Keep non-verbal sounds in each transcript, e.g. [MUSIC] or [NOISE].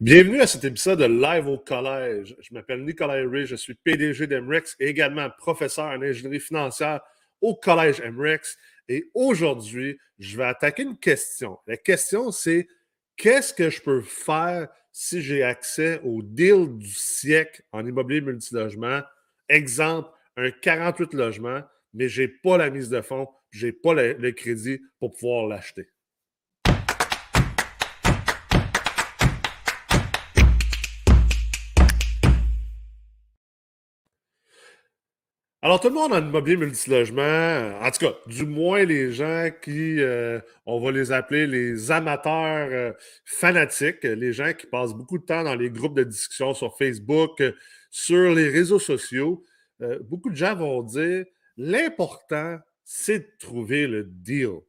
Bienvenue à cet épisode de Live au collège. Je m'appelle Nicolas Ray, je suis PDG d'Emrex et également professeur en ingénierie financière au collège Emrex. Et aujourd'hui, je vais attaquer une question. La question, c'est qu'est-ce que je peux faire si j'ai accès au deal du siècle en immobilier multilogement? Exemple, un 48 logements, mais je n'ai pas la mise de fonds, je n'ai pas le crédit pour pouvoir l'acheter. Alors, tout le monde a un immobilier multilogement. En tout cas, du moins les gens qui, euh, on va les appeler les amateurs euh, fanatiques, les gens qui passent beaucoup de temps dans les groupes de discussion sur Facebook, sur les réseaux sociaux. Euh, beaucoup de gens vont dire l'important, c'est de trouver le deal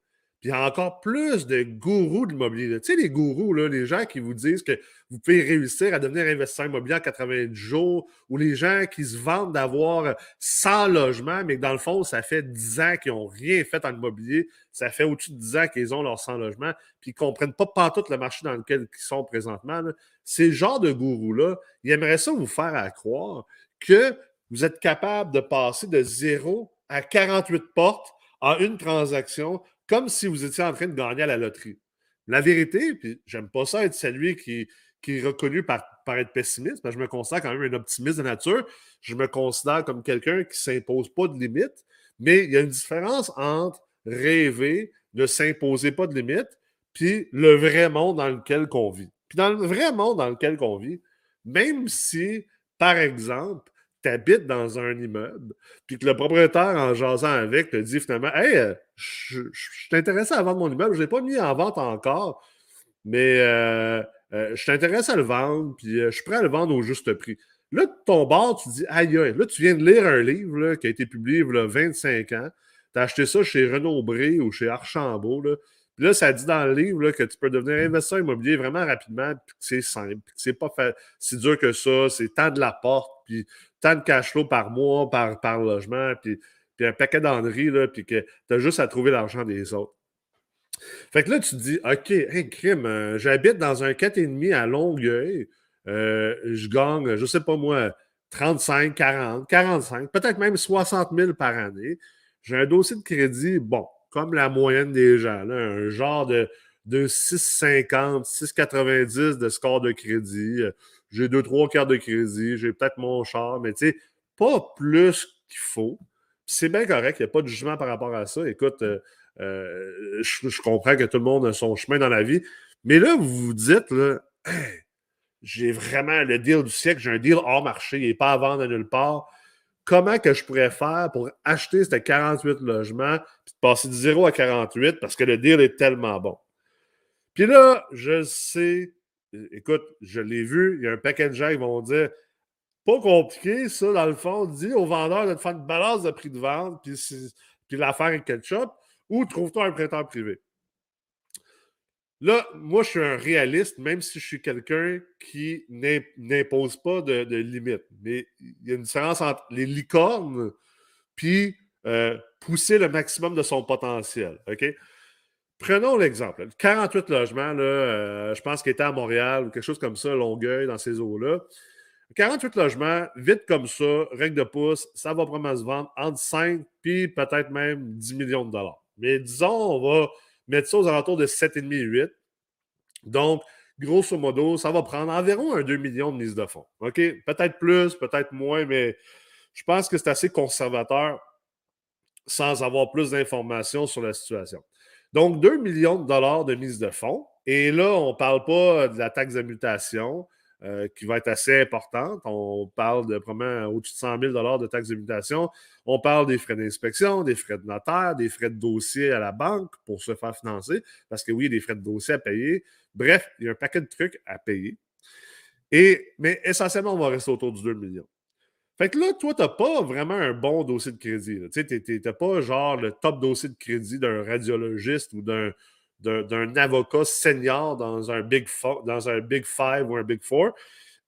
il y a encore plus de gourous de l'immobilier. Tu sais, les gourous, là, les gens qui vous disent que vous pouvez réussir à devenir investisseur immobilier en 80 jours, ou les gens qui se vantent d'avoir 100 logements, mais que dans le fond, ça fait 10 ans qu'ils n'ont rien fait en immobilier. Ça fait au-dessus de 10 ans qu'ils ont leurs 100 logements, puis ils ne comprennent pas tout le marché dans lequel ils sont présentement. Ces genres de gourous-là, ils aimeraient ça vous faire croire que vous êtes capable de passer de 0 à 48 portes en une transaction comme si vous étiez en train de gagner à la loterie. La vérité, puis j'aime pas ça être celui qui, est reconnu par, être pessimiste, parce je me considère quand même un optimiste de nature. Je me considère comme quelqu'un qui ne s'impose pas de limites, mais il y a une différence entre rêver, ne s'imposer pas de limites, puis le vrai monde dans lequel on vit. Puis dans le vrai monde dans lequel on vit, même si, par exemple, tu dans un immeuble, puis que le propriétaire, en jasant avec, te dit finalement Hey, euh, je, suis intéressé à vendre mon immeuble, je ne l'ai pas mis en vente encore, mais euh, euh, je suis intéressé à le vendre, puis je suis prêt à le vendre au juste prix. Là, ton bord, tu dis Aïe, là, tu viens de lire un livre qui a été publié il y a 25 ans. Tu as acheté ça chez Renaud Bré ou chez Archambault. Là. Puis là, ça dit dans le livre que tu peux devenir investisseur immobilier vraiment rapidement, puis que c'est simple, puis que c'est pas si dur que ça, c'est tant de la porte, puis tant de cash flow par mois, par, par logement, puis, puis un paquet d'enneries, puis que tu as juste à trouver l'argent des autres. Fait que là, tu te dis, OK, hey, crime, euh, j'habite dans un 4,5 à Longueuil, euh, je gagne, je sais pas moi, 35, 40, 45, peut-être même 60 000 par année. J'ai un dossier de crédit, bon, comme la moyenne des gens, un genre de, de 6,50, 6,90 de score de crédit. J'ai deux, trois cartes de crédit, j'ai peut-être mon char, mais tu sais, pas plus qu'il faut. C'est bien correct, il n'y a pas de jugement par rapport à ça. Écoute, euh, euh, je, comprends que tout le monde a son chemin dans la vie, mais là, vous vous dites, là, j'ai vraiment le deal du siècle, j'ai un deal hors marché, il n'est pas à vendre nulle part comment que je pourrais faire pour acheter ces 48 logements puis passer de 0 à 48 parce que le deal est tellement bon? Puis là, je sais, écoute, je l'ai vu, il y a un paquet de gens qui vont dire pas compliqué, ça, dans le fond, dis au vendeur de te faire une balance de prix de vente, puis, puis l'affaire est ketchup, ou trouve-toi un prêteur privé. Là, moi, je suis un réaliste, même si je suis quelqu'un qui n'impose pas de, limites. Mais il y a une différence entre les licornes puis euh, pousser le maximum de son potentiel. OK? Prenons l'exemple. 48 logements, là, euh, je pense qu'il était à Montréal ou quelque chose comme ça, Longueuil, dans ces eaux-là. 48 logements, vite comme ça, règle de pouce, ça va probablement se vendre entre 5 puis peut-être même 10 millions de dollars. Mais disons, on va mettre ça aux alentours de 7,5-8. Donc, grosso modo, ça va prendre environ un 2 millions de mise de fonds. OK? Peut-être plus, peut-être moins, mais je pense que c'est assez conservateur sans avoir plus d'informations sur la situation. Donc, 2 millions de dollars de mise de fonds. Et là, on ne parle pas de la taxe de mutation. Euh, qui va être assez importante. On parle de probablement au-dessus de 100 000 de taxes d'habitation. On parle des frais d'inspection, des frais de notaire, des frais de dossier à la banque pour se faire financer, parce que oui, il y a des frais de dossier à payer. Bref, il y a un paquet de trucs à payer. Et, mais essentiellement, on va rester autour du 2 millions. Fait que là, toi, tu n'as pas vraiment un bon dossier de crédit. Tu n'as pas genre le top dossier de crédit d'un radiologiste ou d'un d'un avocat senior dans un, big dans un Big Five ou un Big Four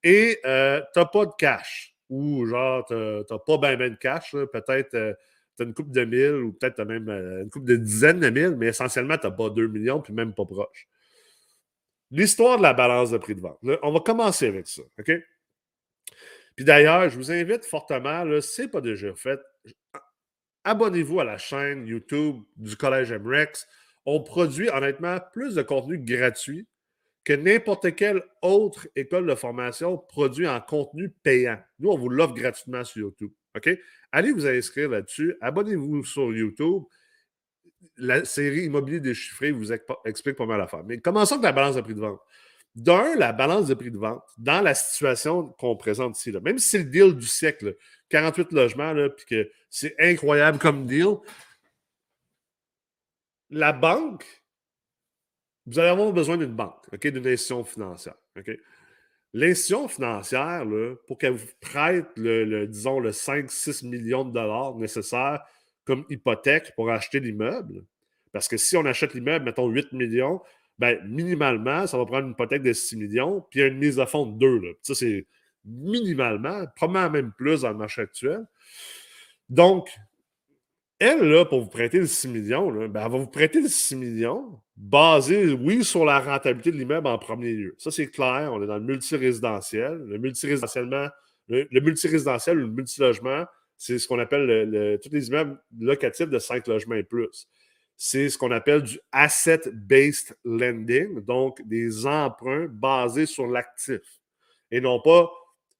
et euh, tu n'as pas de cash ou genre tu n'as pas bien ben de cash, peut-être euh, tu as une coupe de mille ou peut-être tu as même euh, une coupe de dizaines de mille, mais essentiellement tu n'as pas 2 millions puis même pas proche. l'histoire de la balance de prix de vente. on va commencer avec ça, OK? Puis d'ailleurs, je vous invite fortement, si ce n'est pas déjà fait, abonnez-vous à la chaîne YouTube du Collège MREX. On produit honnêtement plus de contenu gratuit que n'importe quelle autre école de formation produit en contenu payant. Nous, on vous l'offre gratuitement sur YouTube. OK? Allez vous inscrire là-dessus. Abonnez-vous sur YouTube. La série Immobilier déchiffré vous explique pas mal à faire. Mais commençons avec la balance de prix de vente. D'un, la balance de prix de vente, dans la situation qu'on présente ici, même si c'est le deal du siècle, 48 logements, puis que c'est incroyable comme deal, la banque, vous allez avoir besoin d'une banque, d'une institution financière. L'institution financière, pour qu'elle vous prête, le, disons, le 5-6 millions de dollars nécessaires comme hypothèque pour acheter l'immeuble, parce que si on achète l'immeuble, mettons 8 millions, ben, minimalement, ça va prendre une hypothèque de 6 millions, puis une mise à fond de 2. Là. Ça, c'est minimalement, probablement même plus dans le marché actuel. Donc, elle, là, pour vous prêter le 6 millions, ben, elle va vous prêter le 6 millions basé, oui, sur la rentabilité de l'immeuble en premier lieu. Ça, c'est clair. On est dans le multirésidentiel. Le multirésidentiellement, le, le multirésidentiel ou le multilogement, c'est ce qu'on appelle tous les immeubles locatifs de 5 logements et plus c'est ce qu'on appelle du asset-based lending, donc des emprunts basés sur l'actif et non pas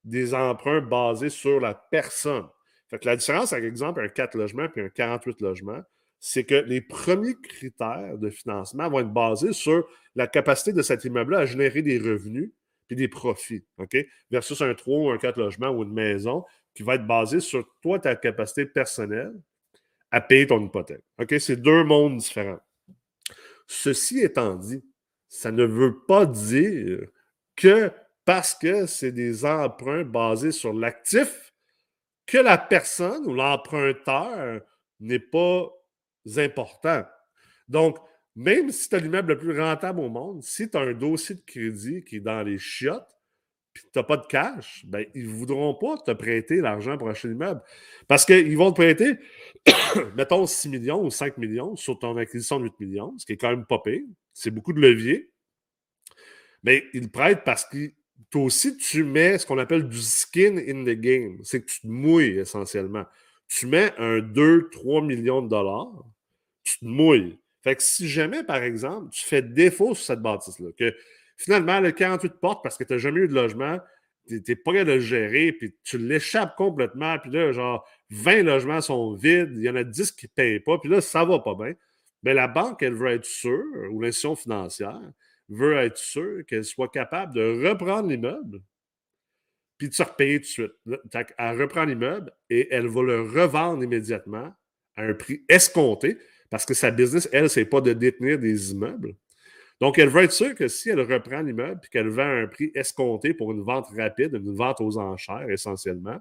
des emprunts basés sur la personne. Fait que la différence avec, exemple, un 4 logements puis un 48 logements, c'est que les premiers critères de financement vont être basés sur la capacité de cet immeuble-là à générer des revenus puis des profits, OK? Versus un 3 ou un 4 logements ou une maison qui va être basé sur toi, ta capacité personnelle à payer ton hypothèque. OK? C'est deux mondes différents. Ceci étant dit, ça ne veut pas dire que parce que c'est des emprunts basés sur l'actif, que la personne ou l'emprunteur n'est pas important. Donc, même si tu as l'immeuble le plus rentable au monde, si tu as un dossier de crédit qui est dans les chiottes, puis tu n'as pas de cash, ben, ils ne voudront pas te prêter l'argent pour acheter l'immeuble. Parce qu'ils vont te prêter, [COUGHS] mettons, 6 millions ou 5 millions sur ton acquisition de 8 millions, ce qui est quand même pas pire. C'est beaucoup de levier. Mais ils prêtent parce que toi aussi, tu mets ce qu'on appelle du skin in the game. C'est que tu te mouilles essentiellement. Tu mets un 2-3 millions de dollars, tu te mouilles. Fait que si jamais, par exemple, tu fais défaut sur cette bâtisse-là, que Finalement, le 48 portes parce que tu n'as jamais eu de logement, tu n'es pas capable de le gérer, puis tu l'échappes complètement, puis là, genre, 20 logements sont vides, il y en a 10 qui ne payent pas, puis là, ça va pas bien. Mais la banque, elle veut être sûre, ou l'institution financière veut être sûre qu'elle soit capable de reprendre l'immeuble, puis de se repayer tout de suite. Elle reprend l'immeuble et elle va le revendre immédiatement à un prix escompté, parce que sa business, elle, c'est pas de détenir des immeubles, donc, elle veut être sûre que si elle reprend l'immeuble et qu'elle vend à un prix escompté pour une vente rapide, une vente aux enchères essentiellement,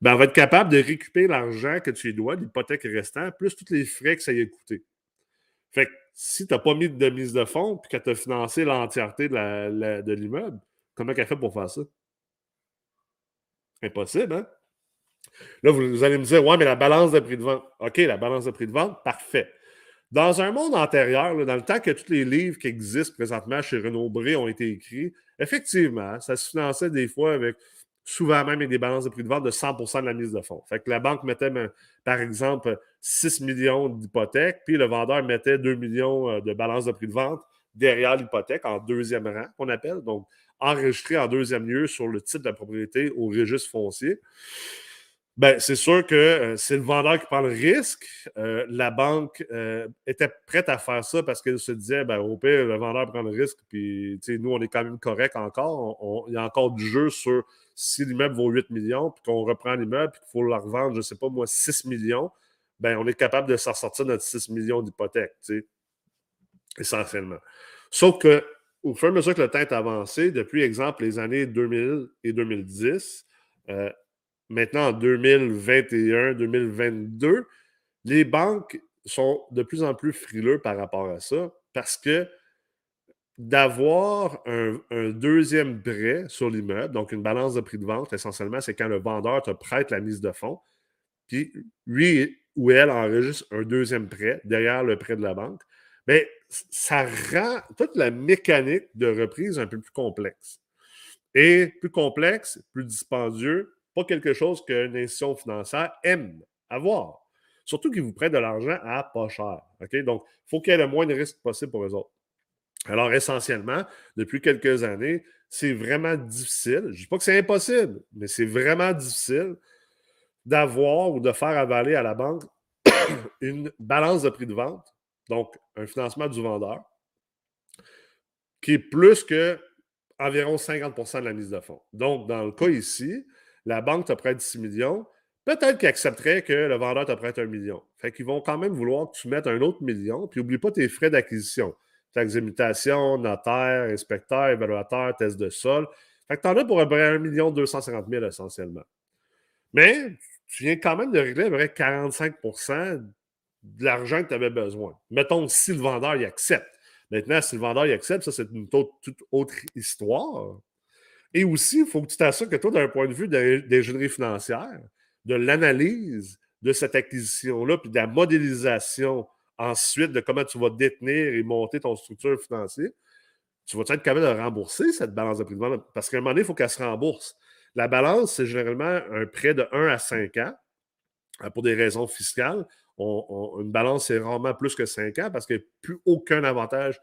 ben, elle va être capable de récupérer l'argent que tu lui dois, l'hypothèque restant, plus tous les frais que ça y a coûté. Fait que si tu n'as pas mis de mise de fonds et que tu as financé l'entièreté de l'immeuble, comment elle fait pour faire ça? Impossible, hein? Là, vous, allez me dire, ouais, mais la balance de prix de vente. OK, la balance de prix de vente, parfait. Dans un monde antérieur, dans le temps que tous les livres qui existent présentement chez Renaud Bré ont été écrits, effectivement, ça se finançait des fois avec souvent même avec des balances de prix de vente de 100% de la mise de fonds. Fait que la banque mettait, par exemple, 6 millions d'hypothèques, puis le vendeur mettait 2 millions euh, de balances de prix de vente derrière l'hypothèque en deuxième rang, qu'on appelle, donc enregistré en deuxième lieu sur le titre de la propriété au registre foncier. Ben, c'est sûr que euh, c'est le vendeur qui prend le risque. Euh, la banque était prête à faire ça parce qu'elle se disait, ben, au pire, le vendeur prend le risque, puis nous, on est quand même correct encore. il y a encore du jeu sur si l'immeuble vaut 8 millions, puis qu'on reprend l'immeuble, puis qu'il faut le revendre, je ne sais pas moi, 6 millions, ben, on est capable de s'en sortir notre 6 millions d'hypothèques, essentiellement. Sauf que, au fur et à mesure que le temps est avancé, depuis, exemple, les années 2000 et 2010, maintenant en 2021, 2022, les banques sont de plus en plus frileux par rapport à ça parce que d'avoir un, deuxième prêt sur l'immeuble, donc une balance de prix de vente, essentiellement, c'est quand le vendeur te prête la mise de fonds, puis lui ou elle enregistre un deuxième prêt derrière le prêt de la banque. Mais ça rend toute la mécanique de reprise un peu plus complexe. Et plus complexe, plus dispendieux, pas quelque chose qu'une institution financière aime avoir. Surtout qu'ils vous prêtent de l'argent à pas cher. Donc, il faut qu'il y ait le moins de risques possible pour eux autres. Alors, essentiellement, depuis quelques années, c'est vraiment difficile. Je ne dis pas que c'est impossible, mais c'est vraiment difficile d'avoir ou de faire avaler à la banque [COUGHS] une balance de prix de vente, donc un financement du vendeur, qui est plus que environ 50% de la mise de fonds. Donc, dans le cas ici, la banque te prête 6 millions, peut-être qu'ils accepteraient que le vendeur te prête un million. Fait qu'ils vont quand même vouloir que tu mettes un autre million, puis n'oublie pas tes frais d'acquisition. Taxes d'imitation, notaire, inspecteur, évaluateur, test de sol. Fait que tu en as pour à peu près 1 250 000 essentiellement. Mais tu viens quand même de régler à peu près 45% de l'argent que tu avais besoin. Mettons si le vendeur y accepte. Maintenant, si le vendeur y accepte, ça, c'est une toute autre histoire. Et aussi, il faut que tu t'assures que toi, d'un point de vue d'ingénierie financière, de l'analyse de cette acquisition-là, puis de la modélisation ensuite de comment tu vas détenir et monter ton structure financière, tu vas être capable de rembourser cette balance de prix de vente. Parce qu'à un moment donné, il faut qu'elle se rembourse. La balance, c'est généralement un prêt de 1 à 5 ans euh, pour des raisons fiscales. une balance, c'est rarement plus que 5 ans parce qu'il n'y a plus aucun avantage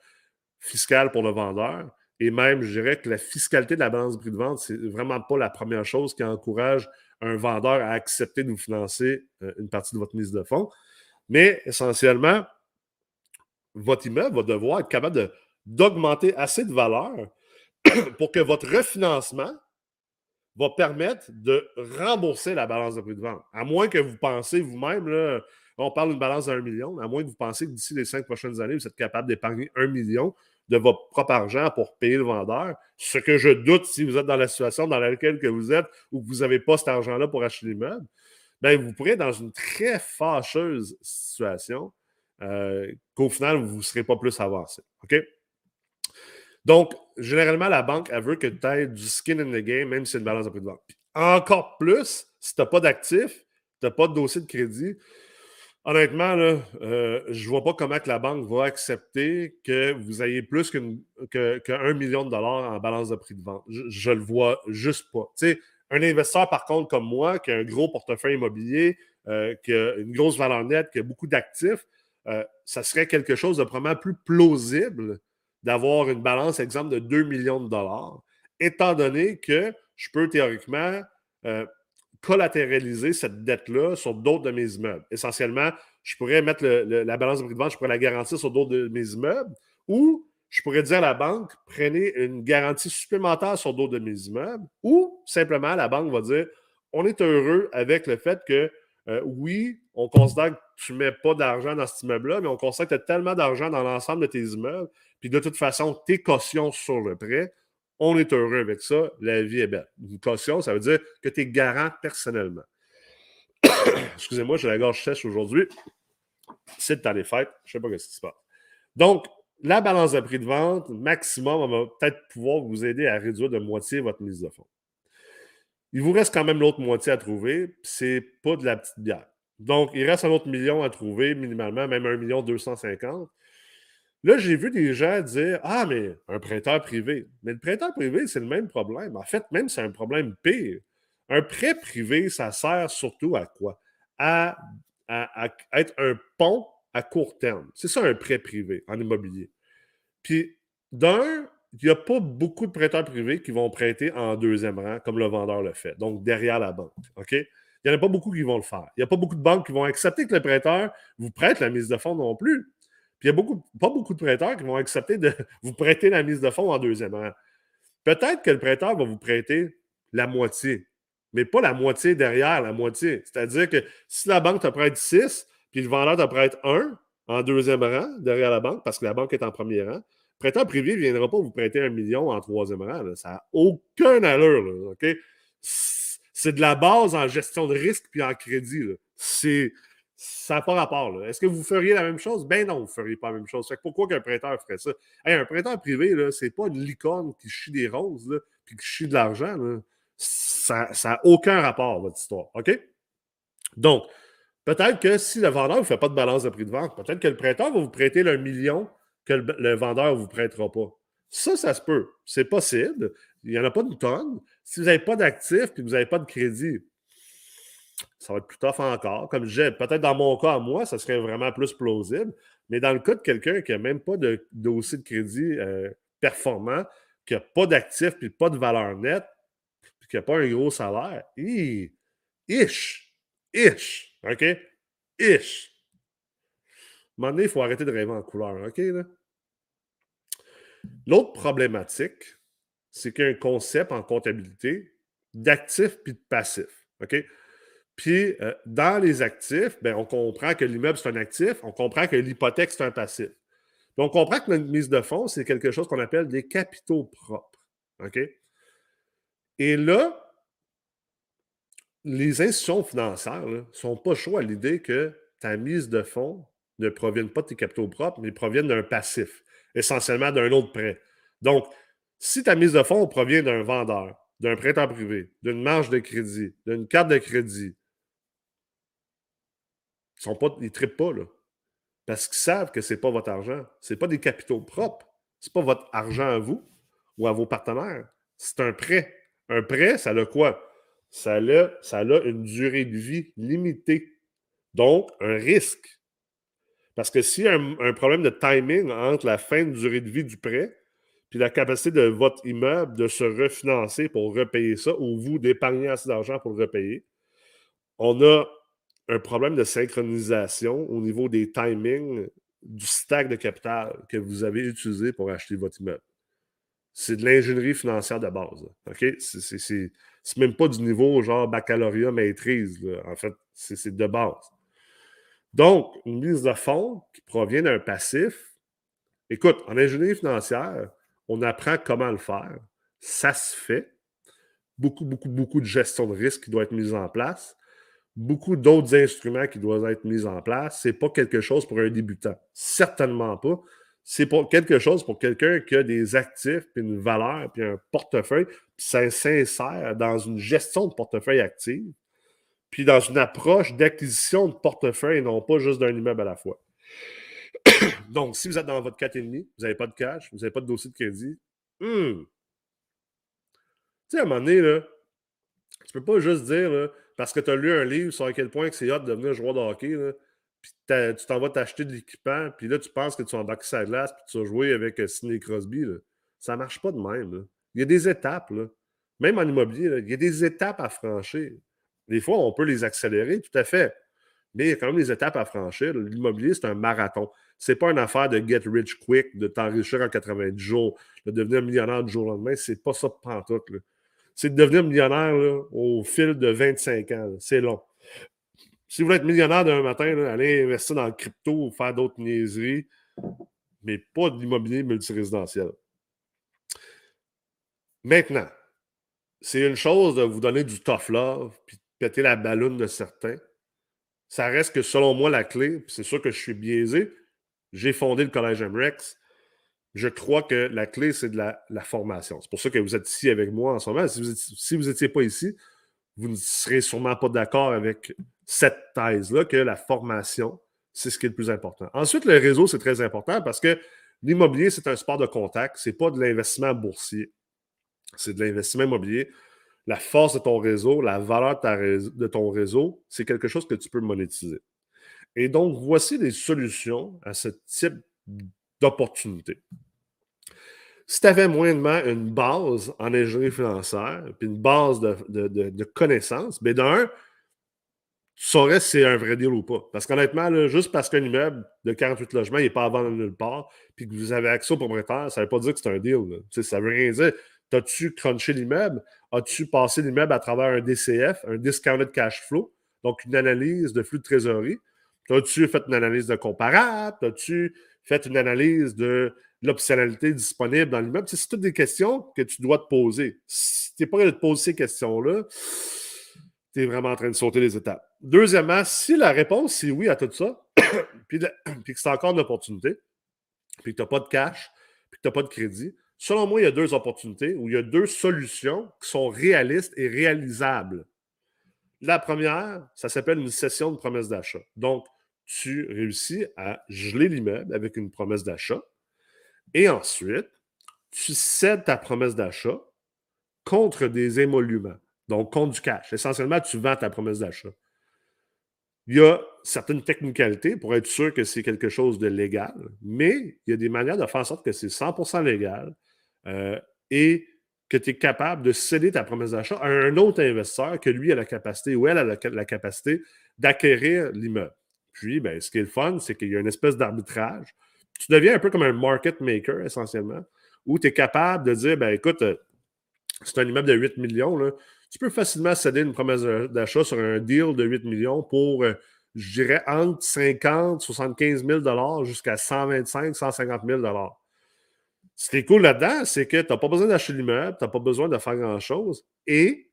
fiscal pour le vendeur. Et même, je dirais que la fiscalité de la balance de prix de vente, c'est vraiment pas la première chose qui encourage un vendeur à accepter de vous financer euh, une partie de votre mise de fonds. Mais essentiellement, votre immeuble va devoir être capable d'augmenter assez de valeur [CLEARS THROAT] pour que votre refinancement va permettre de rembourser la balance de prix de vente. À moins que vous pensez vous-même, on parle d'une balance d'un million, à moins que vous pensez que d'ici les cinq prochaines années, vous êtes capable d'épargner un million de votre propre argent pour payer le vendeur. Ce que je doute si vous êtes dans la situation dans laquelle que vous êtes ou que vous n'avez pas cet argent-là pour acheter l'immeuble, bien, vous pourrez être dans une très fâcheuse situation euh, qu'au final, vous ne serez pas plus avancé. OK? Donc, généralement, la banque, veut que tu aies du skin in the game, même si c'est une balance de prix de vente. encore plus, si tu n'as pas d'actifs, tu n'as pas de dossier de crédit, honnêtement, là, euh, je ne vois pas comment que la banque va accepter que vous ayez plus qu'un million de dollars en balance de prix de vente. Je ne le vois juste pas. Tu sais, un investisseur, par contre, comme moi, qui a un gros portefeuille immobilier, euh, qui a une grosse valeur nette, qui a beaucoup d'actifs, euh, ça serait quelque chose de probablement plus plausible d'avoir une balance, exemple, de 2 millions de dollars, étant donné que je peux théoriquement euh, collatéraliser cette dette-là sur d'autres de mes immeubles. Essentiellement, je pourrais mettre la balance de prix de vente, je pourrais la garantir sur d'autres de mes immeubles, ou je pourrais dire à la banque, prenez une garantie supplémentaire sur d'autres de mes immeubles, ou simplement la banque va dire, on est heureux avec le fait que, euh, oui, on considère que tu ne mets pas d'argent dans cet immeuble-là, mais on considère que tu as tellement d'argent dans l'ensemble de tes immeubles puis de toute façon, tes cautions sur le prêt, on est heureux avec ça, la vie est belle. Une caution, ça veut dire que tu es garant personnellement. [COUGHS] Excusez-moi, j'ai la gorge sèche aujourd'hui. C'est le temps des fêtes, je ne sais pas ce qui se passe. Donc, la balance de prix de vente, maximum, va peut-être pouvoir vous aider à réduire de moitié votre mise de fonds. Il vous reste quand même l'autre moitié à trouver, c'est pas de la petite bière. Donc, il reste un autre million à trouver, minimalement, même un million deux cent cinquante. Là, j'ai vu des gens dire Ah, mais un prêteur privé. Mais le prêteur privé, c'est le même problème. En fait, même c'est un problème pire. Un prêt privé, ça sert surtout à quoi? À, être un pont à court terme. C'est ça un prêt privé en immobilier. Puis, d'un, il n'y a pas beaucoup de prêteurs privés qui vont prêter en deuxième rang comme le vendeur le fait, donc derrière la banque. OK? Il n'y en a pas beaucoup qui vont le faire. Il n'y a pas beaucoup de banques qui vont accepter que le prêteur vous prête la mise de fonds non plus. Puis il n'y a pas beaucoup de prêteurs qui vont accepter de [LAUGHS] vous prêter la mise de fonds en deuxième rang. Peut-être que le prêteur va vous prêter la moitié, mais pas la moitié derrière la moitié. C'est-à-dire que si la banque te prête 6, puis le vendeur te prête 1 en deuxième rang derrière la banque, parce que la banque est en premier rang, prêteur privé ne viendra pas vous prêter un million en troisième rang. Ça n'a aucun allure. OK? C'est de la base en gestion de risque puis en crédit. C'est ça n'a pas rapport. Est-ce que vous feriez la même chose? Ben non, vous ne feriez pas la même chose. pourquoi qu'un prêteur ferait ça? un prêteur privé, ce n'est pas une licorne qui chie des roses puis qui chie de l'argent. Ça n'a aucun rapport, votre histoire. OK? Donc, peut-être que si le vendeur ne fait pas de balance de prix de vente, peut-être que le prêteur va vous prêter un million que le, vendeur ne vous prêtera pas. Ça, ça se peut. C'est possible. Il n'y en a pas de tonne. Si vous n'avez pas d'actifs et que vous n'avez pas de crédit, ça va être plus tough encore. Comme disais, peut-être dans mon cas, à moi, ça serait vraiment plus plausible. Mais dans le cas de quelqu'un qui n'a même pas de dossier de crédit euh, performant, qui n'a pas d'actifs et pas de valeur nette, puis qui n'a pas un gros salaire, ish, ish, OK? Ish. À un moment donné, il faut arrêter de rêver en couleur, OK? L'autre problématique, c'est qu'il y a un concept en comptabilité d'actifs puis de passifs, OK? Puis, euh, dans les actifs, ben, on comprend que l'immeuble, c'est un actif, on comprend que l'hypothèque, c'est un passif. Puis on comprend que notre mise de fonds, c'est quelque chose qu'on appelle des capitaux propres. OK? Et là, les institutions financières ne sont pas chauds à l'idée que ta mise de fonds ne provienne pas de tes capitaux propres, mais proviennent d'un passif, essentiellement d'un autre prêt. Donc, si ta mise de fonds provient d'un vendeur, d'un prêteur privé, d'une marge de crédit, d'une carte de crédit, ils ne trippent pas, là. Parce qu'ils savent que ce n'est pas votre argent. Ce n'est pas des capitaux propres. Ce n'est pas votre argent à vous ou à vos partenaires. C'est un prêt. Un prêt, ça a quoi? Ça a, une durée de vie limitée. Donc, un risque. Parce que s'il y a un, problème de timing entre la fin de durée de vie du prêt puis la capacité de votre immeuble de se refinancer pour repayer ça ou vous d'épargner assez d'argent pour le repayer, on a un problème de synchronisation au niveau des timings du stack de capital que vous avez utilisé pour acheter votre immeuble. C'est de l'ingénierie financière de base. OK? C'est même pas du niveau genre baccalauréat maîtrise. En fait, c'est de base. Donc, une mise de fonds qui provient d'un passif. Écoute, en ingénierie financière, on apprend comment le faire. Ça se fait. Beaucoup, beaucoup, beaucoup de gestion de risque qui doit être mise en place beaucoup d'autres instruments qui doivent être mis en place. Ce n'est pas quelque chose pour un débutant. Certainement pas. C'est pour quelque chose pour quelqu'un qui a des actifs, puis une valeur, puis un portefeuille, puis ça s'insère dans une gestion de portefeuille active, puis dans une approche d'acquisition de portefeuille non pas juste d'un immeuble à la fois. [COUGHS] Donc, si vous êtes dans votre 4,5, vous n'avez pas de cash, vous n'avez pas de dossier de crédit, hmm. tu sais, à un moment donné, là, tu peux pas juste dire, là, parce que tu as lu un livre sur à quel point c'est hot de devenir joueur de hockey, puis tu t'en vas t'acheter de l'équipement, puis là, tu penses que tu vas embarquer sa glace, puis tu vas jouer avec euh, Sidney Crosby. Là. Ça marche pas de même. Il y a des étapes. Même en immobilier, il y a des étapes à franchir. Des fois, on peut les accélérer, tout à fait. Mais il y a quand même des étapes à franchir. L'immobilier, c'est un marathon. C'est pas une affaire de get rich quick, de t'enrichir en 90 jours, de devenir millionnaire du jour au lendemain. C'est pas ça pantoute. Là c'est de devenir millionnaire au fil de 25 ans. C'est long. Si vous voulez être millionnaire d'un matin, allez investir dans le crypto ou faire d'autres niaiseries, mais pas de l'immobilier multirésidentiel. Maintenant, c'est une chose de vous donner du tough love puis de péter la ballonne de certains. Ça reste que selon moi, la clé, c'est sûr que je suis biaisé. J'ai fondé le Collège MREX je crois que la clé, c'est de la, formation. C'est pour ça que vous êtes ici avec moi en ce moment. Si vous n'étiez pas ici, vous ne serez sûrement pas d'accord avec cette thèse-là, que la formation, c'est ce qui est le plus important. Ensuite, le réseau, c'est très important parce que l'immobilier, c'est un sport de contact. Ce n'est pas de l'investissement boursier. C'est de l'investissement immobilier. La force de ton réseau, la valeur de ton réseau, c'est quelque chose que tu peux monétiser. Et donc, voici des solutions à ce type d'opportunités. Si tu avais moyennement une base en ingénierie financière, puis une base de, connaissances, bien d'un, tu saurais si c'est un vrai deal ou pas. Parce qu'honnêtement, juste parce qu'un immeuble de 48 logements n'est pas à vendre nulle part, puis que vous avez accès au propriétaire, ça ne veut pas dire que c'est un deal. Ça ne veut rien dire. As-tu crunché l'immeuble? As-tu passé l'immeuble à travers un DCF, un discounted cash flow, donc une analyse de flux de trésorerie? As-tu fait une analyse de comparable? As-tu fait une analyse de l'optionnalité disponible dans l'immeuble. C'est toutes des questions que tu dois te poser. Si tu n'es pas capable de te poser ces questions-là, tu es vraiment en train de sauter les étapes. Deuxièmement, si la réponse c'est oui à tout ça, [COUGHS] [COUGHS] puis, que c'est encore une opportunité, puis que tu n'as pas de cash, puis que tu n'as pas de crédit, selon moi, il y a deux opportunités ou il y a deux solutions qui sont réalistes et réalisables. La première, ça s'appelle une session de promesse d'achat. Donc, tu réussis à geler l'immeuble avec une promesse d'achat Et ensuite, tu cèdes ta promesse d'achat contre des émoluments, donc contre du cash. Essentiellement, tu vends ta promesse d'achat. Il y a certaines technicalités pour être sûr que c'est quelque chose de légal, mais il y a des manières de faire en sorte que c'est 100% légal euh, et que tu es capable de céder ta promesse d'achat à un autre investisseur que lui a la capacité ou elle a la, capacité d'acquérir l'immeuble. Puis, ben, ce qui est le fun, c'est qu'il y a une espèce d'arbitrage. Tu deviens un peu comme un market maker, essentiellement, où tu es capable de dire, ben, écoute, euh, c'est un immeuble de 8 millions, là, tu peux facilement céder une promesse d'achat sur un deal de 8 millions pour, euh, je dirais, entre 50 75 000 jusqu'à 125 150 000 Ce qui est cool là-dedans, c'est que tu n'as pas besoin d'acheter l'immeuble, tu n'as pas besoin de faire grand-chose et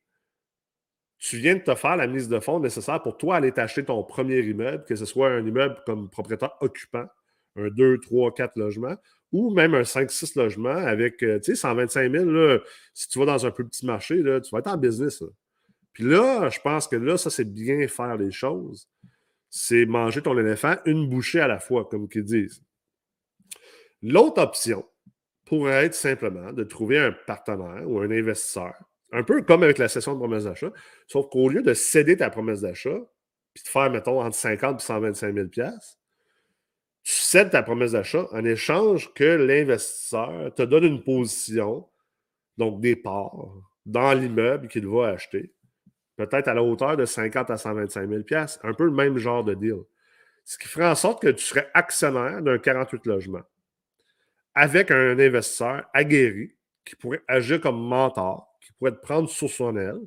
tu viens de te faire la mise de fonds nécessaire pour toi aller t'acheter ton premier immeuble, que ce soit un immeuble comme propriétaire occupant, un 2, 3, 4 logements, ou même un 5-6 logements avec, euh, tu sais, 125 000, là, si tu vas dans un plus petit marché, là, tu vas être en business. Puis là, je pense que là, ça, c'est bien faire les choses. C'est manger ton éléphant une bouchée à la fois, comme qu'ils disent. L'autre option pourrait être simplement de trouver un partenaire ou un investisseur, un peu comme avec la session de promesse d'achat, sauf qu'au lieu de céder ta promesse d'achat, puis de faire, mettons, entre 50 et 125 000 tu cèdes ta promesse d'achat en échange que l'investisseur te donne une position, donc des parts, dans l'immeuble qu'il va acheter, peut-être à la hauteur de 50 à 125 000 un peu le même genre de deal. Ce qui ferait en sorte que tu serais actionnaire d'un 48 logements avec un investisseur aguerri qui pourrait agir comme mentor, qui pourrait te prendre sous son aile.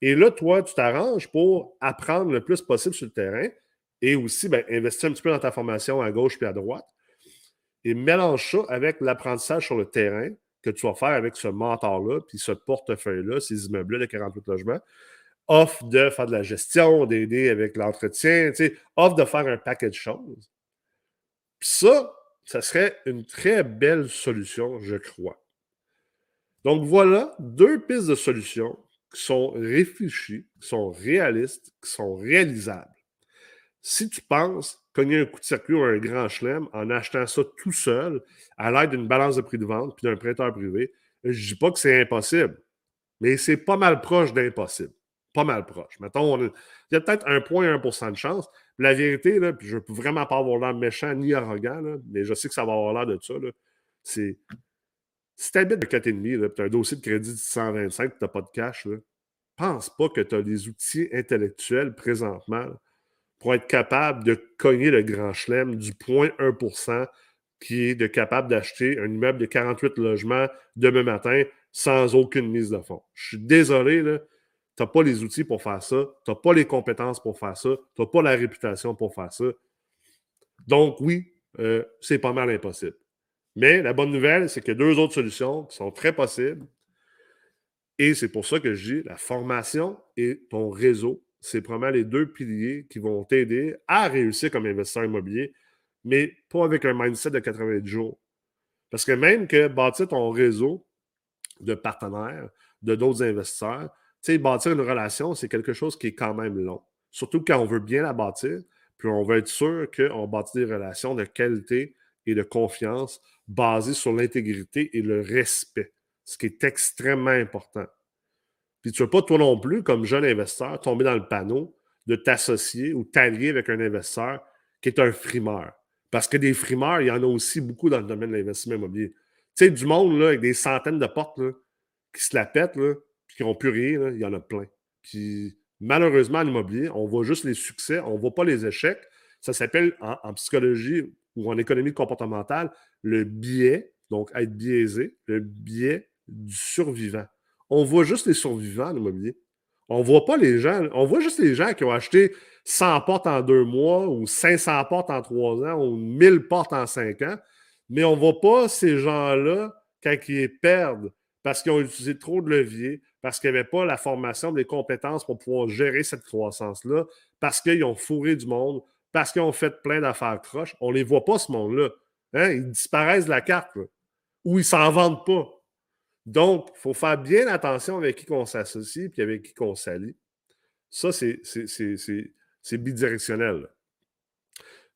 Et là, toi, tu t'arranges pour apprendre le plus possible sur le terrain et aussi, ben, investir un petit peu dans ta formation à gauche puis à droite. Et mélange ça avec l'apprentissage sur le terrain que tu vas faire avec ce mentor-là, puis ce portefeuille-là, ces immeubles-là de 48 logements. Offre de faire de la gestion, d'aider avec l'entretien, offre de faire un paquet de choses. Puis ça, ça serait une très belle solution, je crois. Donc voilà deux pistes de solutions qui sont réfléchies, qui sont réalistes, qui sont réalisables si tu penses cogner un coup de circuit ou un grand chelem en achetant ça tout seul à l'aide d'une balance de prix de vente puis d'un prêteur privé, je ne dis pas que c'est impossible, mais c'est pas mal proche d'impossible. Pas mal proche. Mettons, il y a peut-être 1,1% de chance. La vérité, là, puis je ne peux vraiment pas avoir l'air méchant ni arrogant, mais je sais que ça va avoir l'air de ça. C'est. Si tu habites de 4,5 tu as un dossier de crédit de 125 tu n'as pas de cash, là, pense pas que tu as les outils intellectuels présentement pour être capable de cogner le grand chelem du 0.1% qui est de capable d'acheter un immeuble de 48 logements demain matin sans aucune mise de fonds. Je suis désolé, tu n'as pas les outils pour faire ça, tu n'as pas les compétences pour faire ça, tu n'as pas la réputation pour faire ça. Donc, oui, euh, c'est pas mal impossible. Mais la bonne nouvelle, c'est qu'il y a deux autres solutions qui sont très possibles. Et c'est pour ça que je dis la formation et ton réseau c'est probablement les deux piliers qui vont t'aider à réussir comme investisseur immobilier, mais pas avec un mindset de 80 jours. Parce que même que bâtir ton réseau de partenaires, de d'autres investisseurs, tu sais, bâtir une relation, c'est quelque chose qui est quand même long. Surtout quand on veut bien la bâtir, puis on veut être sûr qu'on bâtit des relations de qualité et de confiance basées sur l'intégrité et le respect, ce qui est extrêmement important. Puis tu ne veux pas, toi non plus, comme jeune investisseur, tomber dans le panneau de t'associer ou t'allier avec un investisseur qui est un frimeur. Parce que des frimeurs, il y en a aussi beaucoup dans le domaine de l'investissement immobilier. Tu sais, du monde avec des centaines de portes qui se la pètent, qui n'ont plus rien, il y en a plein. Puis malheureusement, en immobilier, on voit juste les succès, on ne voit pas les échecs. Ça s'appelle en, psychologie ou en économie comportementale le biais, donc être biaisé, le biais du survivant on voit juste les survivants en immobilier. On voit pas les gens, on voit juste les gens qui ont acheté 100 portes en deux mois ou 500 portes en trois ans ou 1000 portes en cinq ans, mais on ne voit pas ces gens-là quand ils perdent parce qu'ils ont utilisé trop de leviers, parce qu'il n'y avait pas la formation, les compétences pour pouvoir gérer cette croissance-là, parce qu'ils ont fourré du monde, parce qu'ils ont fait plein d'affaires croches. On ne les voit pas, ce monde-là. Hein? Ils disparaissent de la carte, ou ils s'en vendent pas. Donc, il faut faire bien attention avec qui on s'associe et avec qui on s'allie. Ça, c'est bidirectionnel.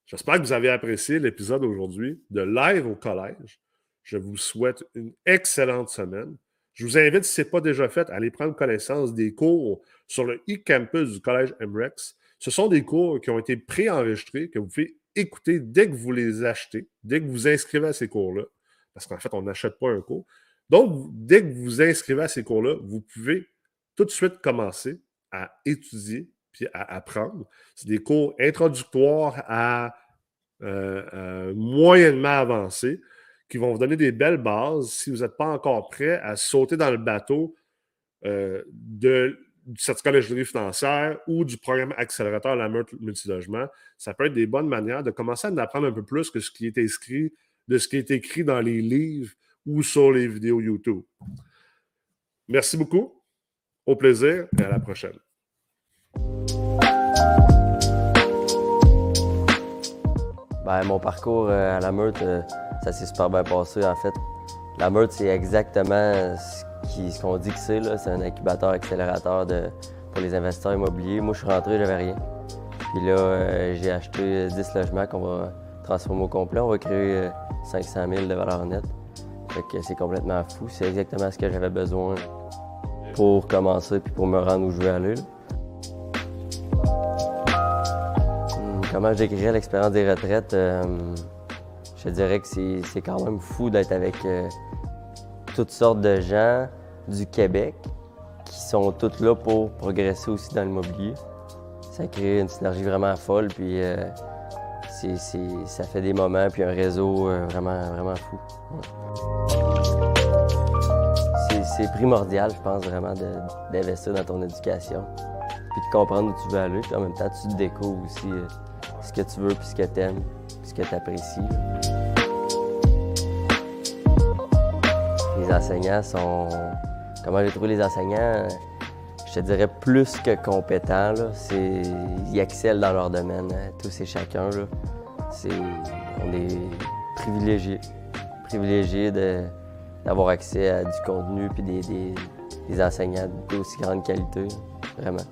J'espère que vous avez apprécié l'épisode aujourd'hui de Live au collège. Je vous souhaite une excellente semaine. Je vous invite, si ce n'est pas déjà fait, à aller prendre connaissance des cours sur le e-campus du Collège MREX. Ce sont des cours qui ont été préenregistrés, que vous pouvez écouter dès que vous les achetez, dès que vous inscrivez à ces cours-là. Parce qu'en fait, on n'achète pas un cours. Donc, dès que vous vous inscrivez à ces cours-là, vous pouvez tout de suite commencer à étudier puis à apprendre. C'est des cours introductoires à euh, moyennement avancés qui vont vous donner des belles bases si vous n'êtes pas encore prêt à sauter dans le bateau euh, du certificat d'ingénierie financière ou du programme accélérateur la multilogement. Ça peut être des bonnes manières de commencer à en apprendre un peu plus que ce qui est de ce qui est écrit dans les livres ou sur les vidéos YouTube. Merci beaucoup. Au plaisir et à la prochaine. Ben, mon parcours euh, à la meute, euh, ça s'est super bien passé. En fait, la meute, c'est exactement ce qu'on dit que c'est. C'est un incubateur accélérateur de, pour les investisseurs immobiliers. Moi, je suis rentré, j'avais rien. Puis là, euh, j'ai acheté 10 logements qu'on va transformer au complet. On va créer 500 000 de valeur nette. Fait que c'est complètement fou. C'est exactement ce que j'avais besoin pour commencer puis pour me rendre où je veux aller. Comment je décrirais l'expérience des retraites? Euh, je dirais que c'est quand même fou d'être avec euh, toutes sortes de gens du Québec qui sont tous là pour progresser aussi dans l'immobilier. Ça crée une synergie vraiment folle, puis euh, ça fait des moments, puis un réseau vraiment, vraiment fou. C'est primordial, je pense, vraiment d'investir dans ton éducation, puis de comprendre où tu veux aller, puis en même temps, tu te découvres aussi ce que tu veux, puis ce que tu aimes, puis ce que tu apprécies. Les enseignants sont. Comment j'ai trouvé les enseignants? Je te dirais plus que compétents. Là. Ils excellent dans leur domaine, hein, tous et chacun. Là. On est privilégiés. Privilégiés d'avoir accès à du contenu puis des, des, des enseignants d'aussi grande qualité, vraiment.